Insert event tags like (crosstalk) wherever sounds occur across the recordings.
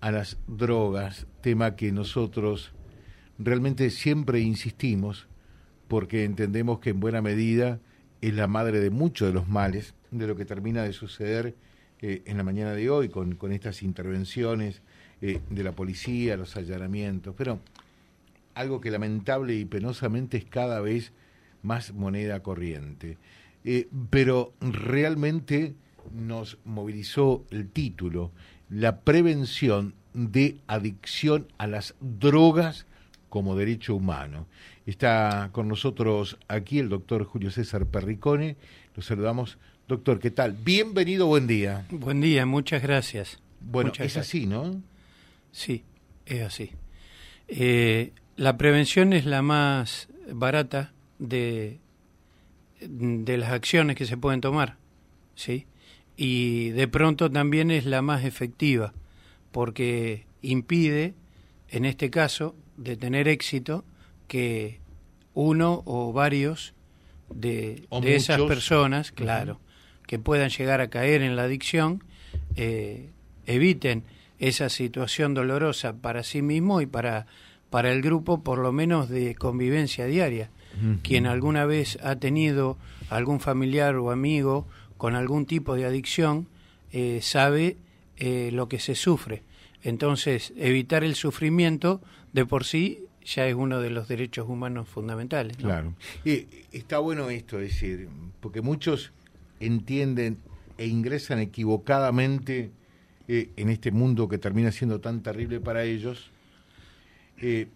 a las drogas, tema que nosotros realmente siempre insistimos porque entendemos que en buena medida es la madre de muchos de los males, de lo que termina de suceder eh, en la mañana de hoy con, con estas intervenciones eh, de la policía, los allanamientos, pero algo que lamentable y penosamente es cada vez más moneda corriente. Eh, pero realmente nos movilizó el título, la prevención de adicción a las drogas como derecho humano. Está con nosotros aquí el doctor Julio César Perricone. Lo saludamos. Doctor, ¿qué tal? Bienvenido, buen día. Buen día, muchas gracias. Bueno, es así, ¿no? Sí, es así. Eh, la prevención es la más barata de, de las acciones que se pueden tomar, ¿sí? Y de pronto también es la más efectiva, porque impide, en este caso, de tener éxito, que uno o varios de, esas personas, claro, que puedan llegar a caer en la adicción, eh, eviten esa situación dolorosa para sí mismo y para, para el grupo, por lo menos de convivencia diaria. Quien alguna vez ha tenido algún familiar o amigo con algún tipo de adicción, eh, sabe eh, lo que se sufre. Entonces, evitar el sufrimiento de por sí ya es uno de los derechos humanos fundamentales. Claro. Y está bueno esto, es decir, porque muchos entienden e ingresan equivocadamente eh, en este mundo que termina siendo tan terrible para ellos, eh,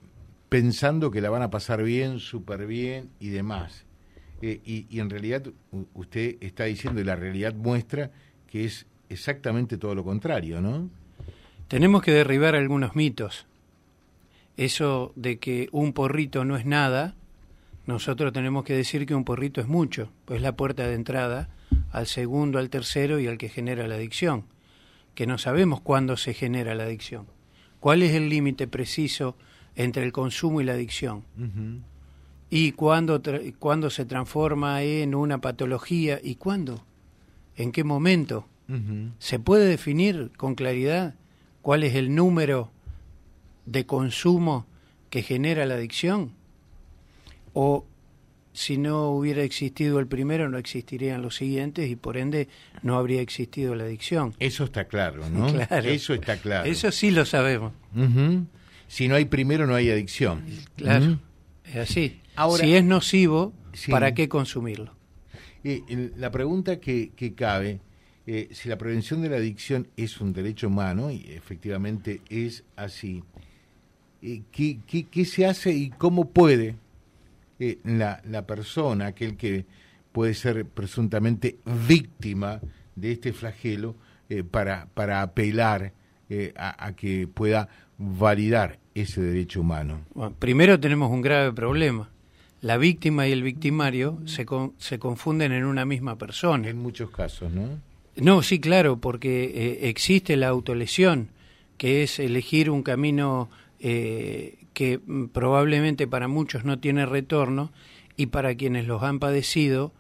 pensando que la van a pasar bien, súper bien y demás. Eh, y, y, en realidad usted está diciendo, y la realidad muestra que es exactamente todo lo contrario, ¿no? Tenemos que derribar algunos mitos eso de que un porrito no es nada, nosotros tenemos que decir que un porrito es mucho, pues es la puerta de entrada al segundo, al tercero y al que genera la adicción, que no sabemos cuándo se genera la adicción. ¿Cuál es el límite preciso entre el consumo y la adicción? ¿Y cuándo, cuándo se transforma en una patología? ¿Y cuándo? ¿En qué momento? ¿Se puede definir con claridad cuál es el número de consumo que genera la adicción? ¿O si no hubiera existido el primero, no existirían los siguientes y por ende no habría existido la adicción? Eso está claro, ¿no? (laughs) Eso está claro. Eso sí lo sabemos. Si no hay primero, no hay adicción. Claro, es así. Ahora, si es nocivo, ¿para qué consumirlo? la pregunta que, que cabe, eh, si la prevención de la adicción es un derecho humano, y efectivamente es así, eh, ¿qué, qué, se hace y cómo puede eh, la, la persona, aquel que puede ser presuntamente víctima de este flagelo, eh, para, para apelar a, que pueda validar ese derecho humano? primero tenemos un grave problema. La víctima y el victimario se, se confunden en una misma persona. En muchos casos, ¿no? No, sí, claro, porque existe la autolesión, que es elegir un camino eh, que probablemente para muchos no tiene retorno y para quienes los han padecido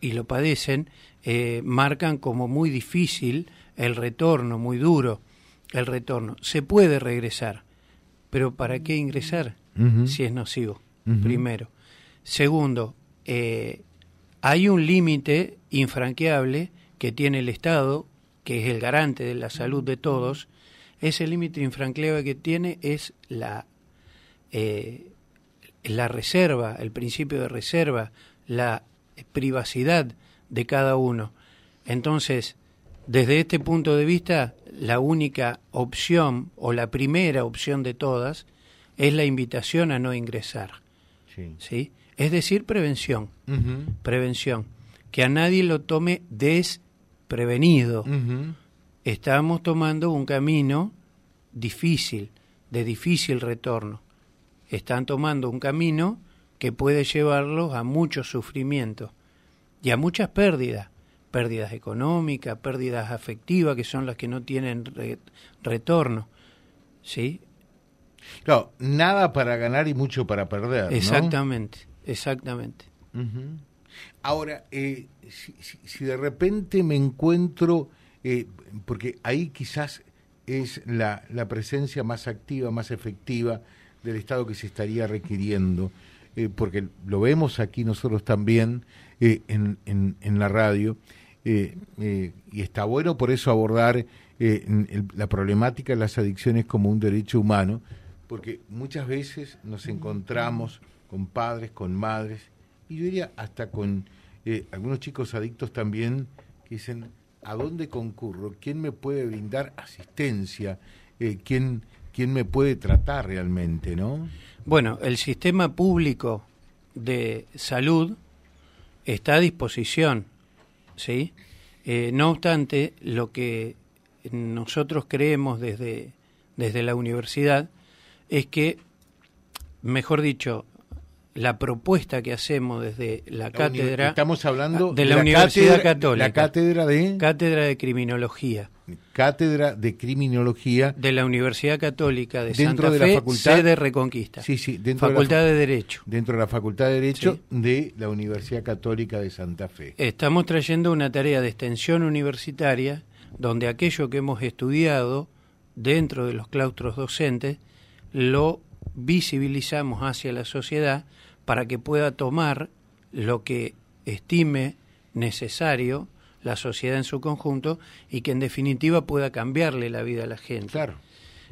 y lo padecen, eh, marcan como muy difícil el retorno, muy duro el retorno. Se puede regresar, pero ¿para qué ingresar si es nocivo? Primero. Segundo, eh, hay un límite infranqueable que tiene el Estado, que es el garante de la salud de todos, ese límite infranqueable que tiene es la, eh, la reserva, el principio de reserva, la privacidad de cada uno. Entonces, desde este punto de vista, la única opción o la primera opción de todas es la invitación a no ingresar. Sí. Es decir, prevención. Prevención. Que a nadie lo tome desprevenido estamos tomando un camino difícil, de difícil retorno. Están tomando un camino que puede llevarlos a mucho sufrimiento y a muchas pérdidas, pérdidas económicas, pérdidas afectivas, que son las que no tienen retorno. ¿Sí? Claro, nada para ganar y mucho para perder. Exactamente, exactamente. Ahora, eh, si, de repente me encuentro eh, porque ahí quizás es la, la presencia más activa, más efectiva del Estado que se estaría requiriendo, eh, porque lo vemos aquí nosotros también eh, en, en, la radio, eh, y está bueno por eso abordar la problemática de las adicciones como un derecho humano, porque muchas veces nos encontramos con padres, con madres, y yo diría hasta con algunos chicos adictos también que dicen, ¿a dónde concurro? ¿Quién me puede brindar asistencia? ¿quién, quién me puede tratar realmente, ¿no? Bueno, el sistema público de salud está a disposición, ¿sí? Eh, no obstante, lo que nosotros creemos desde, desde la universidad es que, mejor dicho, la propuesta que hacemos desde la, cátedra estamos hablando de la, Universidad Católica la cátedra de cátedra de criminología. Cátedra de criminología de la Universidad Católica de dentro Santa de Fe, la facultad sede Reconquista. Sí sí dentro facultad de, Derecho. dentro de la facultad de Derecho de la Universidad Católica de Santa Fe. Estamos trayendo una tarea de extensión universitaria donde aquello que hemos estudiado dentro de los claustros docentes lo visibilizamos hacia la sociedad para que pueda tomar lo que estime necesario la sociedad en su conjunto y que en definitiva pueda cambiarle la vida a la gente. Claro.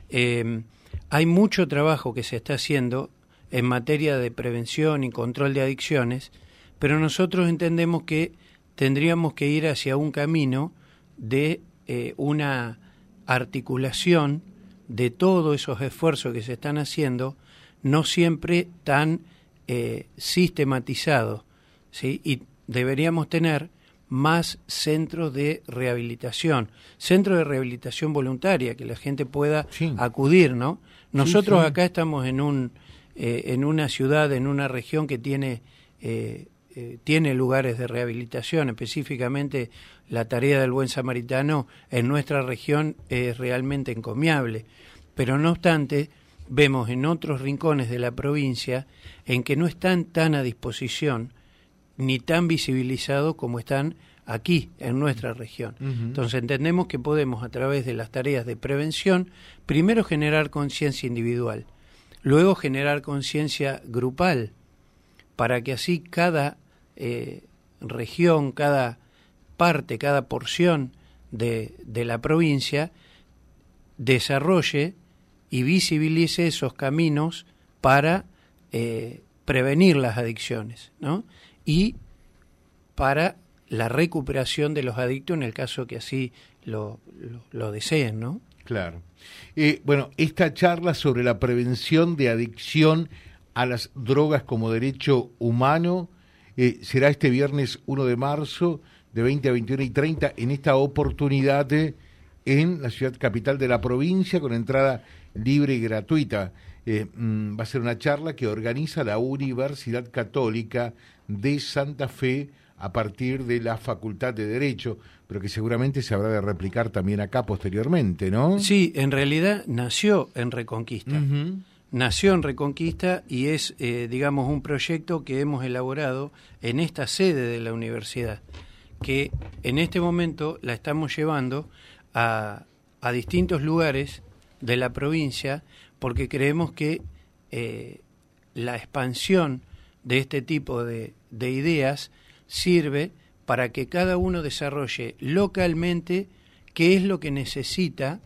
Eh, hay mucho trabajo que se está haciendo en materia de prevención y control de adicciones, pero nosotros entendemos que tendríamos que ir hacia un camino de eh, una articulación de todos esos esfuerzos que se están haciendo, no siempre tan eh, sistematizados, ¿sí? y deberíamos tener más centros de rehabilitación, centros de rehabilitación voluntaria, que la gente pueda acudir, ¿no? Nosotros acá estamos en un eh, en una ciudad, en una región que tiene eh, eh, tiene lugares de rehabilitación, específicamente la tarea del buen samaritano en nuestra región es realmente encomiable, pero no obstante vemos en otros rincones de la provincia en que no están tan a disposición ni tan visibilizados como están aquí en nuestra región. Entonces entendemos que podemos a través de las tareas de prevención primero generar conciencia individual, luego generar conciencia grupal para que así cada eh, región, cada parte, cada porción de, de, la provincia desarrolle y visibilice esos caminos para eh, prevenir las adicciones ¿no? y para la recuperación de los adictos en el caso que así lo, lo, deseen, ¿no? Claro. Eh, bueno, esta charla sobre la prevención de adicción a las drogas como derecho humano eh, será este viernes 1 de marzo de 20 a 21 y 30 en esta oportunidad en la ciudad capital de la provincia con entrada libre y gratuita. Eh, mm, va a ser una charla que organiza la Universidad Católica de Santa Fe a partir de la Facultad de Derecho, pero que seguramente se habrá de replicar también acá posteriormente, ¿no? Sí, en realidad nació en Reconquista. Nació en Reconquista y es, eh, digamos, un proyecto que hemos elaborado en esta sede de la universidad, que en este momento la estamos llevando a, a distintos lugares de la provincia porque creemos que eh, la expansión de este tipo de, de ideas sirve para que cada uno desarrolle localmente qué es lo que necesita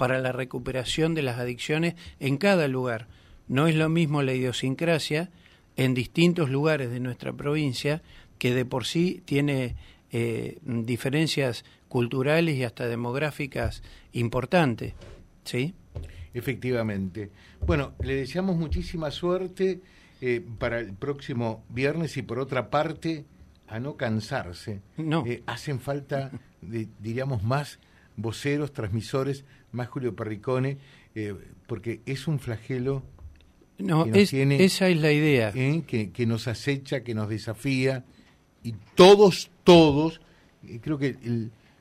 para la recuperación de las adicciones en cada lugar. No es lo mismo la idiosincrasia en distintos lugares de nuestra provincia, que de por sí tiene eh, diferencias culturales y hasta demográficas importantes. ¿Sí? Efectivamente. Bueno, le deseamos muchísima suerte eh, para el próximo viernes y por otra parte, a no cansarse. No. Eh, hacen falta, diríamos, más voceros, transmisores, más Julio Perricone, eh, porque es un flagelo. No, esa es la idea. Eh, que, nos acecha, que nos desafía, y todos, todos, creo que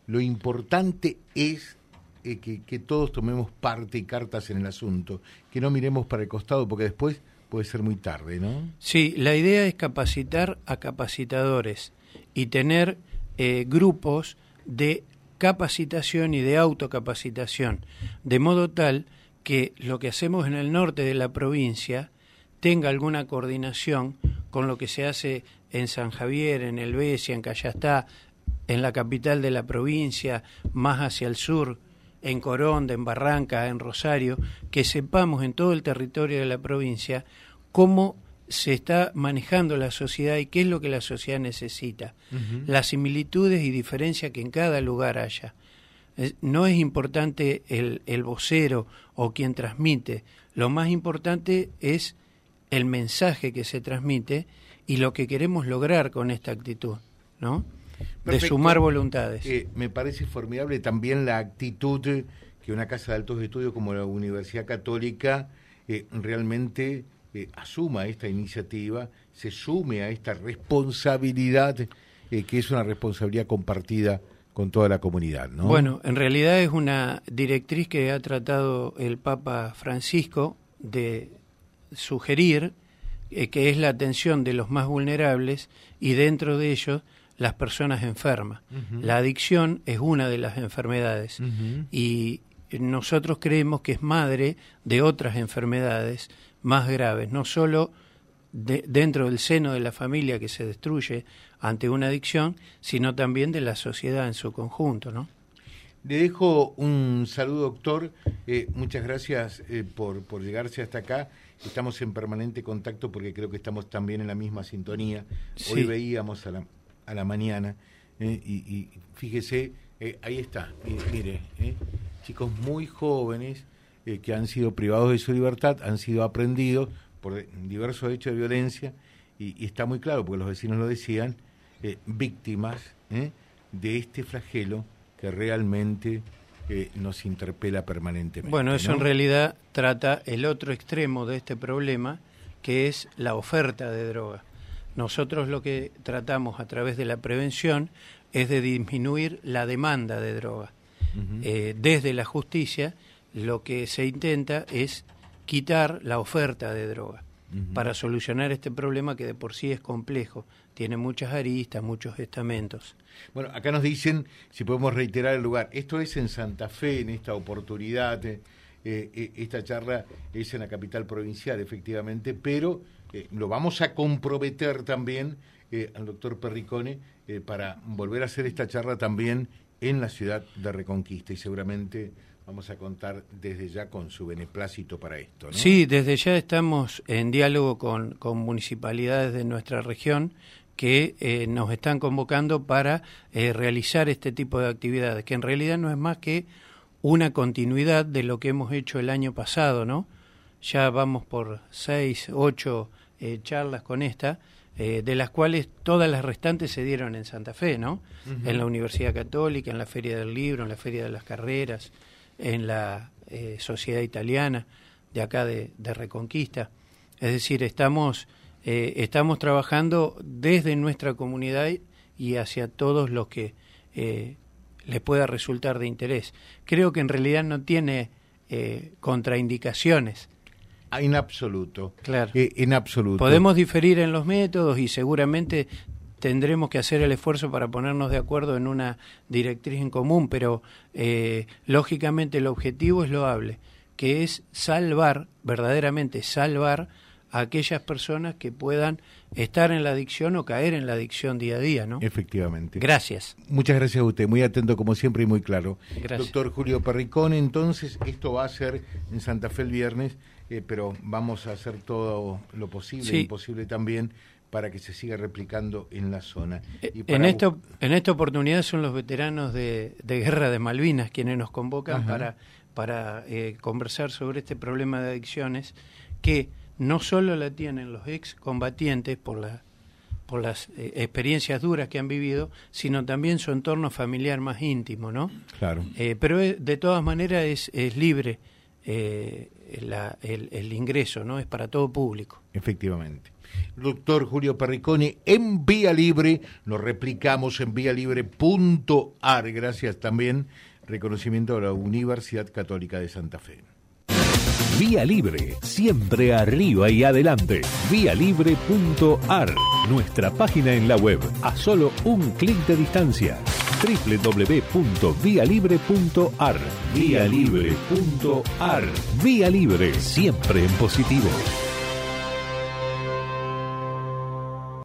lo importante es que, que todos tomemos parte y cartas en el asunto, que no miremos para el costado, porque después puede ser muy tarde, ¿no? Sí, la idea es capacitar a capacitadores y tener eh, grupos de capacitación y de autocapacitación, de modo tal que lo que hacemos en el norte de la provincia tenga alguna coordinación con lo que se hace en San Javier, en El Besia, en Callastá, en la capital de la provincia, más hacia el sur, en Coronda, en Barranca, en Rosario, que sepamos en todo el territorio de la provincia cómo se está manejando la sociedad y qué es lo que la sociedad necesita, las similitudes y diferencias que en cada lugar haya. No es importante el, el vocero o quien transmite, lo más importante es el mensaje que se transmite y lo que queremos lograr con esta actitud, ¿no? De sumar voluntades. Eh, me parece formidable también la actitud que una casa de altos estudios como la Universidad Católica eh, realmente eh, asuma esta iniciativa, se sume a esta responsabilidad, que es una responsabilidad compartida con toda la comunidad. ¿no? Bueno, en realidad es una directriz que ha tratado el Papa Francisco de sugerir que es la atención de los más vulnerables y dentro de ellos las personas enfermas. La adicción es una de las enfermedades y nosotros creemos que es madre de otras enfermedades más graves, no solo dentro del seno de la familia que se destruye ante una adicción, sino también de la sociedad en su conjunto, ¿no? Le dejo un saludo, doctor. Eh, muchas gracias eh, por, por llegarse hasta acá. Estamos en permanente contacto porque creo que estamos también en la misma sintonía. Hoy veíamos a la, a la mañana. Eh, y, fíjese, eh, ahí está, mire, chicos muy jóvenes que han sido privados de su libertad, han sido aprendidos por diversos hechos de violencia, y, está muy claro, porque los vecinos lo decían, víctimas de este flagelo que realmente nos interpela permanentemente. Bueno, eso en realidad trata el otro extremo de este problema, que es la oferta de droga. Nosotros lo que tratamos a través de la prevención es de disminuir la demanda de droga. Eh, desde la justicia lo que se intenta es quitar la oferta de droga para solucionar este problema que de por sí es complejo, tiene muchas aristas, muchos estamentos. Bueno, acá nos dicen, si podemos reiterar el lugar, esto es en Santa Fe, en esta oportunidad, eh, eh, esta charla es en la capital provincial, efectivamente, pero eh, lo vamos a comprometer también eh, al doctor Perricone para volver a hacer esta charla también en la ciudad de Reconquista y seguramente vamos a contar desde ya con su beneplácito para esto. Sí, desde ya estamos en diálogo con, con municipalidades de nuestra región que nos están convocando para realizar este tipo de actividades, que en realidad no es más que una continuidad de lo que hemos hecho el año pasado, ¿no? Ya vamos por seis, ocho eh, charlas con esta, eh, de las cuales todas las restantes se dieron en Santa Fe, ¿no? En la Universidad Católica, en la Feria del Libro, en la Feria de las Carreras, en la eh, Sociedad Italiana de acá de, Reconquista. Es decir, estamos, estamos trabajando desde nuestra comunidad y hacia todos los que les pueda resultar de interés. Creo que en realidad no tiene contraindicaciones Ah, en absoluto. Claro. Eh, en absoluto. Podemos diferir en los métodos y seguramente tendremos que hacer el esfuerzo para ponernos de acuerdo en una directriz en común, pero eh, lógicamente el objetivo es loable, que es salvar, verdaderamente salvar a aquellas personas que puedan estar en la adicción o caer en la adicción día a día, ¿no? Efectivamente. Gracias. Muchas gracias a usted, muy atento como siempre y muy claro. Doctor Julio Perricón, entonces esto va a ser en Santa Fe el viernes eh, pero vamos a hacer todo lo posible e imposible también para que se siga replicando en la zona. Eh, en, esta, en esta oportunidad son los veteranos de, Guerra de Malvinas quienes nos convocan para, para eh, conversar sobre este problema de adicciones que no solo la tienen los excombatientes por, la, por las experiencias duras que han vivido, sino también su entorno familiar más íntimo, ¿no? Claro. pero de todas maneras es, es libre eh, el, ingreso, ¿no? Es para todo público. Efectivamente. Doctor Julio Perricone, en Vía Libre, lo replicamos en libre.ar gracias también, reconocimiento a la Universidad Católica de Santa Fe. Vía Libre, siempre arriba y adelante. Vialibre.ar, nuestra página en la web, a solo un clic de distancia. www.vialibre.ar. Vialibre.ar. Vía Libre, siempre en positivo.